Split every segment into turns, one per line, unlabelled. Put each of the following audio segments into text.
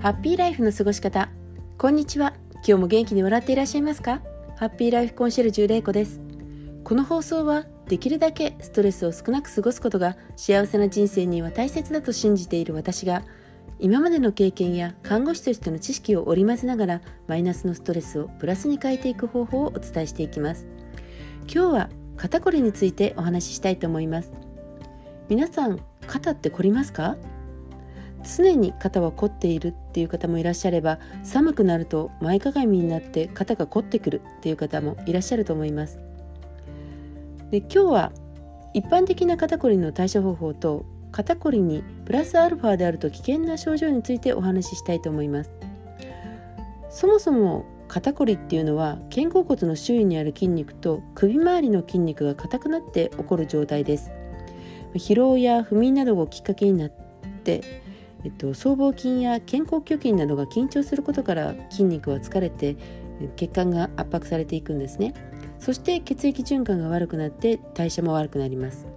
ハッピーライフの過ごし方。こんにちは。今日も元気に笑っていらっしゃいますか？ハッピーライフコンシェルジュレイコです。この放送はできるだけストレスを少なく過ごすことが幸せな人生には大切だと信じている私が今までの経験や看護師としての知識を織り交ぜながらマイナスのストレスをプラスに変えていく方法をお伝えしていきます。今日は肩こりについてお話ししたいと思います。皆さん肩って凝りますか？常に肩は凝っているっていう方もいらっしゃれば寒くなると前かがみになって肩が凝ってくるっていう方もいらっしゃると思います。で今日は一般的な肩こりの対処方法と肩こりにプラスアルファであると危険な症状についてお話ししたいと思います。そもそも肩こりっていうのは肩甲骨の周囲にある筋肉と首周りの筋肉が硬くなって起こる状態です。疲労や不眠などがきっかけになってえっと、僧帽筋や肩甲虚筋などが緊張することから筋肉は疲れて血管が圧迫されていくんですね。そして血液循環が悪くなって代謝も悪くなります。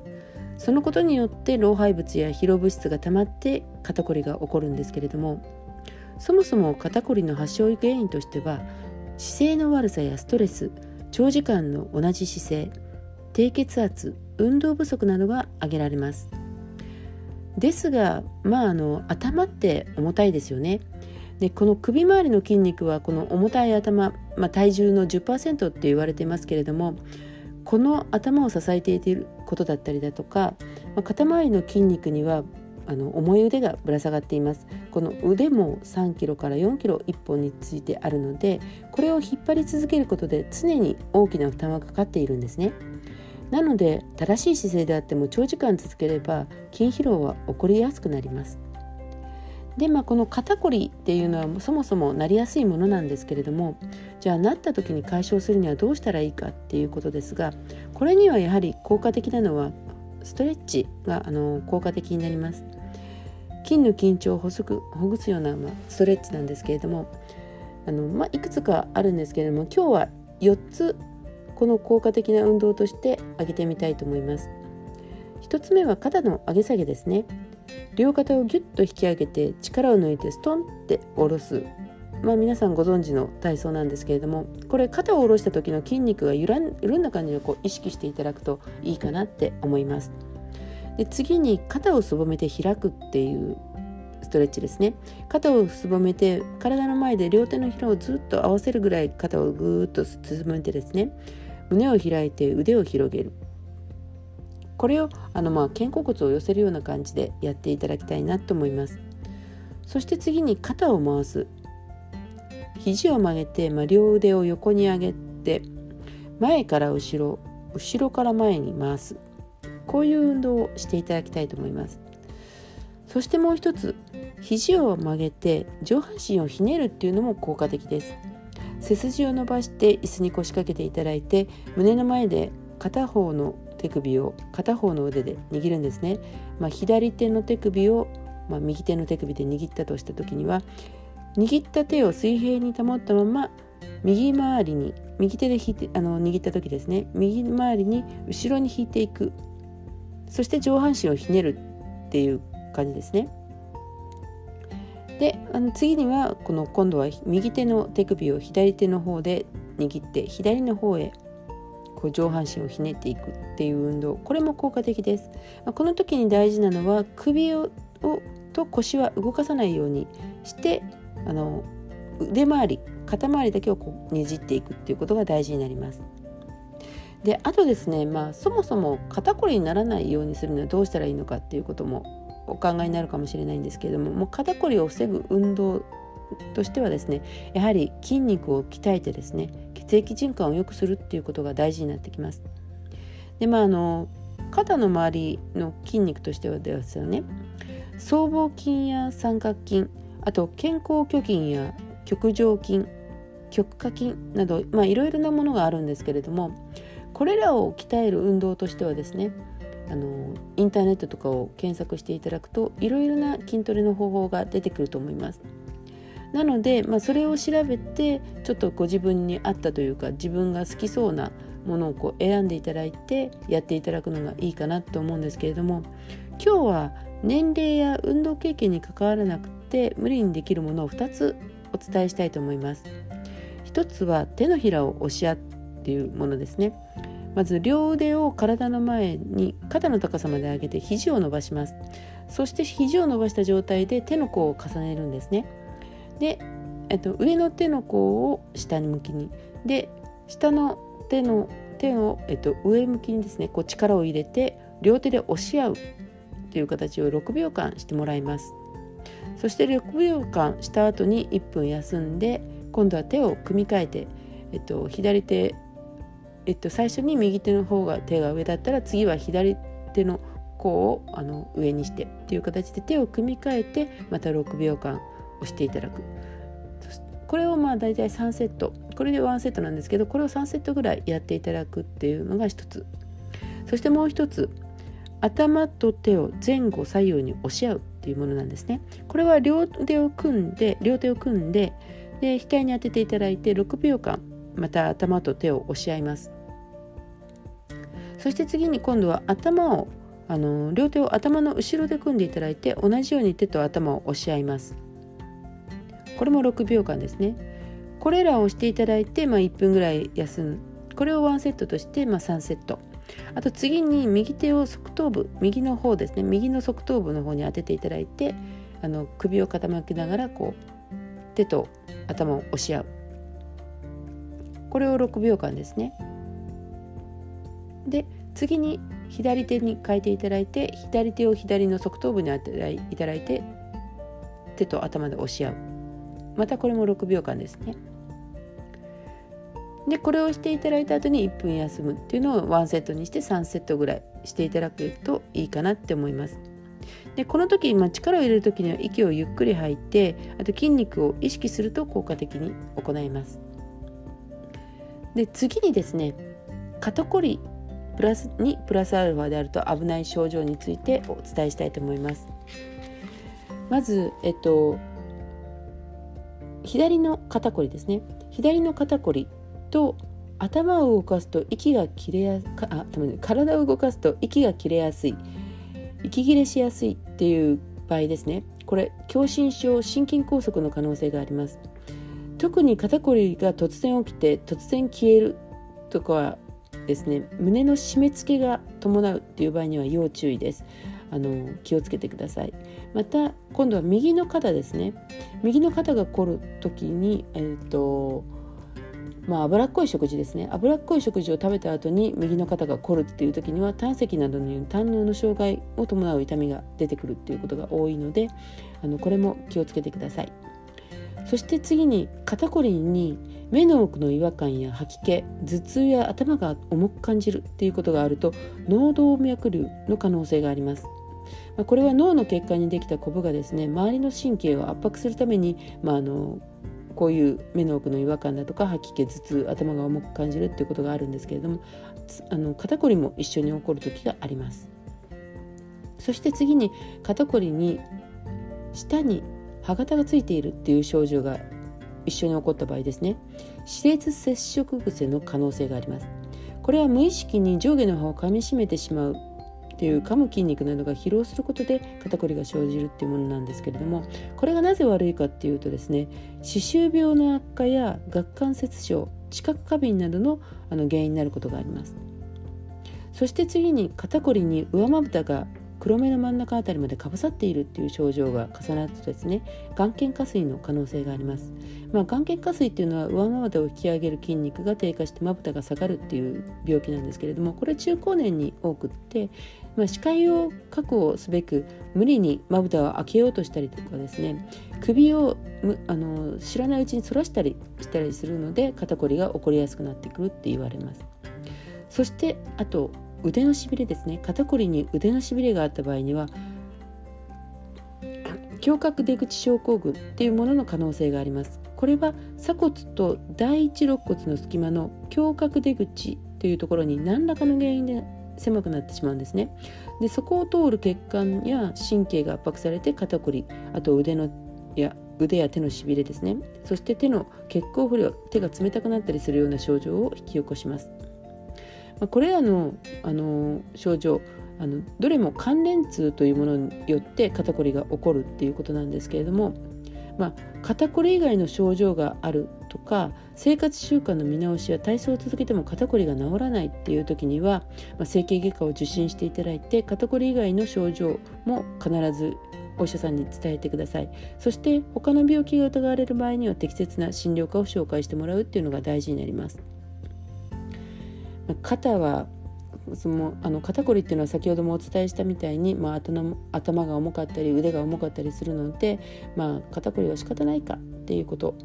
そのことによって老廃物や疲労物質が溜まって肩こりが起こるんですけれどもそもそも肩こりの発症原因としては姿勢の悪さやストレス長時間の同じ姿勢低血圧運動不足などが挙げられます。ですがまああの頭って重たいですよね。でこの首周りの筋肉はこの重たい頭、まあ、体重の10%って言われてますけれどもこの頭を支えていることだったりだとか、まあ、肩周りの筋肉にはあの重い腕がぶら下がっていますこの腕も3キロから4キロ1本についてあるのでこれを引っ張り続けることで常に大きな負担はかかっているんですね。なので正しい姿勢であっても長時間続ければ筋疲労は起こりやすくなります。でまあこの肩こりっていうのはそもそもなりやすいものなんですけれどもじゃあなった時に解消するにはどうしたらいいかっていうことですがこれにはやはり効果的なのはストレッチがあの効果的になります。筋の緊張をほぐすような、まあ、ストレッチなんですけれどもあの、まあ、いくつかあるんですけれども今日は4つこの効果的な運動として上げてみたいと思います。1つ目は肩の上げ下げですね。両肩をギュッと引き上げて力を抜いてストンって下ろす。まあ皆さんご存知の体操なんですけれどもこれ肩を下ろした時の筋肉が緩んだ感じをこう意識していただくといいかなって思います。で次に肩をすぼめて開くっていうストレッチですね。肩をすぼめて体の前で両手のひらをずっと合わせるぐらい肩をぐーっとすぼめてですね。胸を開いて腕を広げる。これをあのまあ肩甲骨を寄せるような感じでやっていただきたいなと思います。そして次に肩を回す。肘を曲げて、まあ、両腕を横に上げて前から後ろ後ろから前に回す。こういう運動をしていただきたいと思います。そしてもう一つ肘を曲げて上半身をひねるっていうのも効果的です。背筋を伸ばして椅子に腰掛けていただいて胸の前で片方の手首を片方の腕で握るんですね、まあ、左手の手首を、まあ、右手の手首で握ったとした時には握った手を水平に保ったまま右回りに右手で引いてあの握った時ですね。右回りに後ろに引いていく。そして上半身をひねるっていう感じですね。であの次にはこの今度は右手の手首を左手の方で握って左の方へこう上半身をひねっていくっていう運動これも効果的です。この時に大事なのは首をと腰は動かさないようにしてあの腕周り肩周りだけをこうねじっていくっていうことが大事になります。であとですねまあそもそも肩こりにならないようにするにはどうしたらいいのかっていうこともお考えになるかもしれないんですけれどももう肩こりを防ぐ運動としてはですねやはり筋肉を鍛えてですね血液循環を良くするっていうことが大事になってきます。でまああの肩の周りの筋肉としてはですよね僧帽筋や三角筋あと肩甲虚筋や極上筋極下筋など、まあ、いろいろなものがあるんですけれどもこれらを鍛える運動としてはですねあのインターネットとかを検索していただくといろいろな筋トレの方法が出てくると思います。なので、まあ、それを調べてちょっとご自分に合ったというか自分が好きそうなものをこう選んでいただいてやっていただくのがいいかなと思うんですけれども今日は年齢や運動経験に関わらなくて無理にできるものを2つお伝えしたいと思います1つは手のひらを押し合っていうものですねまず両腕を体の前に肩の高さまで上げて肘を伸ばします。そして肘を伸ばした状態で手の甲を重ねるんですね。で、えっと、上の手の甲を下に向きに。で下の手の手を、えっと、上向きにですねこう力を入れて両手で押し合うという形を6秒間してもらいます。そして6秒間した後に1分休んで今度は手を組み替えて、えっと、左手、えっと、最初に右手の方が手が上だったら次は左手の甲をあの上にしてっていう形で手を組み替えてまた6秒間押していただく。これをまあ大体3セット。これで1セットなんですけどこれを3セットぐらいやっていただくっていうのが1つ。そしてもう1つ頭と手を前後左右に押し合うっていうものなんですね。これは両手を組んで両手を組んでで額に当てていただいて6秒間また頭と手を押し合います。そして次に今度は頭をあの両手を頭の後ろで組んでいただいて同じように手と頭を押し合います。これも6秒間ですね。これらをしていただいて、まあ、1分ぐらい休む。これを1セットとして、まあ、3セット。あと次に右手を側頭部右の方ですね。右の側頭部の方に当てていただいてあの首を傾きながらこう手と頭を押し合う。これを6秒間ですね。で次に左手に変えていただいて左手を左の側頭部に当てていただいて手と頭で押し合う。またこれも6秒間ですね。でこれをしていただいた後に1分休むっていうのを1セットにして3セットぐらいしていただくといいかなって思います。でこの時、まあ、力を入れる時には息をゆっくり吐いてあと筋肉を意識すると効果的に行います。で次にですね肩こりプラスにプラスアルファであると危ない症状についてお伝えしたいと思います。まずえっと左の肩こりですね。左の肩こりと頭を動かすと息が切れやあ体を動かすと息が切れやすい息切れしやすいっていう場合ですね。これ狭心症心筋梗塞の可能性があります。特に肩こりが突然起きて突然消えるとかですね胸の締め付けが伴うっていう場合には要注意です。あの気をつけてください。また今度は右の肩ですね。右の肩が凝る時にえっ、ー、とまあ、脂っこい食事ですね。脂っこい食事を食べた後に右の肩が凝るっていう時には胆石などによる胆のの障害を伴う痛みが出てくるっていうことが多いのであのこれも気をつけてください。そして次に肩こりに目の奥の違和感や吐き気頭痛や頭が重く感じるっていうことがあると脳動脈瘤の可能性があります。これは脳の血管にできたコブがですね周りの神経を圧迫するために、まあ、あのこういう目の奥の違和感だとか吐き気頭痛頭が重く感じるっていうことがあるんですけれどもあの肩こりも一緒に起こる時があります。そして次に肩こりに舌に歯型がついているっていう症状が一緒に起こった場合ですね。歯列接触癖の可能性があります。これは無意識に上下の歯を噛みしめてしまうっていう噛む筋肉などが疲労することで肩こりが生じるっていうものなんですけれどもこれがなぜ悪いかっていうとですね歯周病の悪化や顎関節症知覚過敏などのあの原因になることがあります。そして次に肩こりに上まぶたが黒目の真ん中あたりまでかぶさっているっていう症状が重なるとですね眼瞼下垂の可能性があります、まあ、眼瞼下垂っていうのは上まぶを引き上げる筋肉が低下してまぶたが下がるっていう病気なんですけれどもこれ中高年に多くって、まあ、視界を確保すべく無理にまぶたを開けようとしたりとかですね首をあの知らないうちに反らしたりしたりするので肩こりが起こりやすくなってくるって言われます。そしてあと腕のしびれですね。肩こりに腕のしびれがあった場合には胸郭出口症候群っていうものの可能性があります。これは鎖骨と第一肋骨の隙間の胸郭出口というところに何らかの原因で狭くなってしまうんですね。でそこを通る血管や神経が圧迫されて肩こりあと腕のや腕や手のしびれですね。そして手の血行不良手が冷たくなったりするような症状を引き起こします。まあ、これらのあの症状あのどれも関連痛というものによって肩こりが起こるっていうことなんですけれども、まあ、肩こり以外の症状があるとか生活習慣の見直しや体操を続けても肩こりが治らないっていう時には、まあ、整形外科を受診していただいて肩こり以外の症状も必ずお医者さんに伝えてください。そして他の病気が疑われる場合には適切な診療科を紹介してもらうっていうのが大事になります。肩はそのあの肩こりっていうのは先ほどもお伝えしたみたいに、まあ、頭頭が重かったり腕が重かったりするので、まあ、肩こりは仕方ないかっていうこと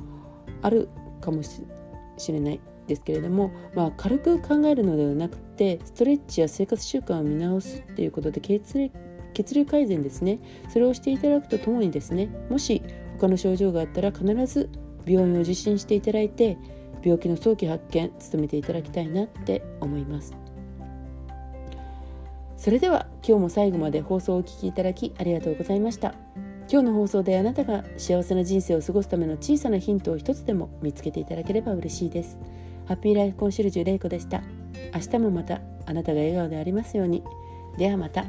あるかもしれないですけれども、まあ、軽く考えるのではなくてストレッチや生活習慣を見直すっていうことで血流血流改善ですね。それをしていただくとともにですねもし他の症状があったら必ず病院を受診していただいて病気の早期発見努めていただきたいなって思います。それでは今日も最後まで放送をお聴きいただきありがとうございました。今日の放送であなたが幸せな人生を過ごすための小さなヒントを一つでも見つけていただければ嬉しいです。ハッピーライフコンシェルジュ玲子でした。明日もまたあなたが笑顔でありますように。ではまた。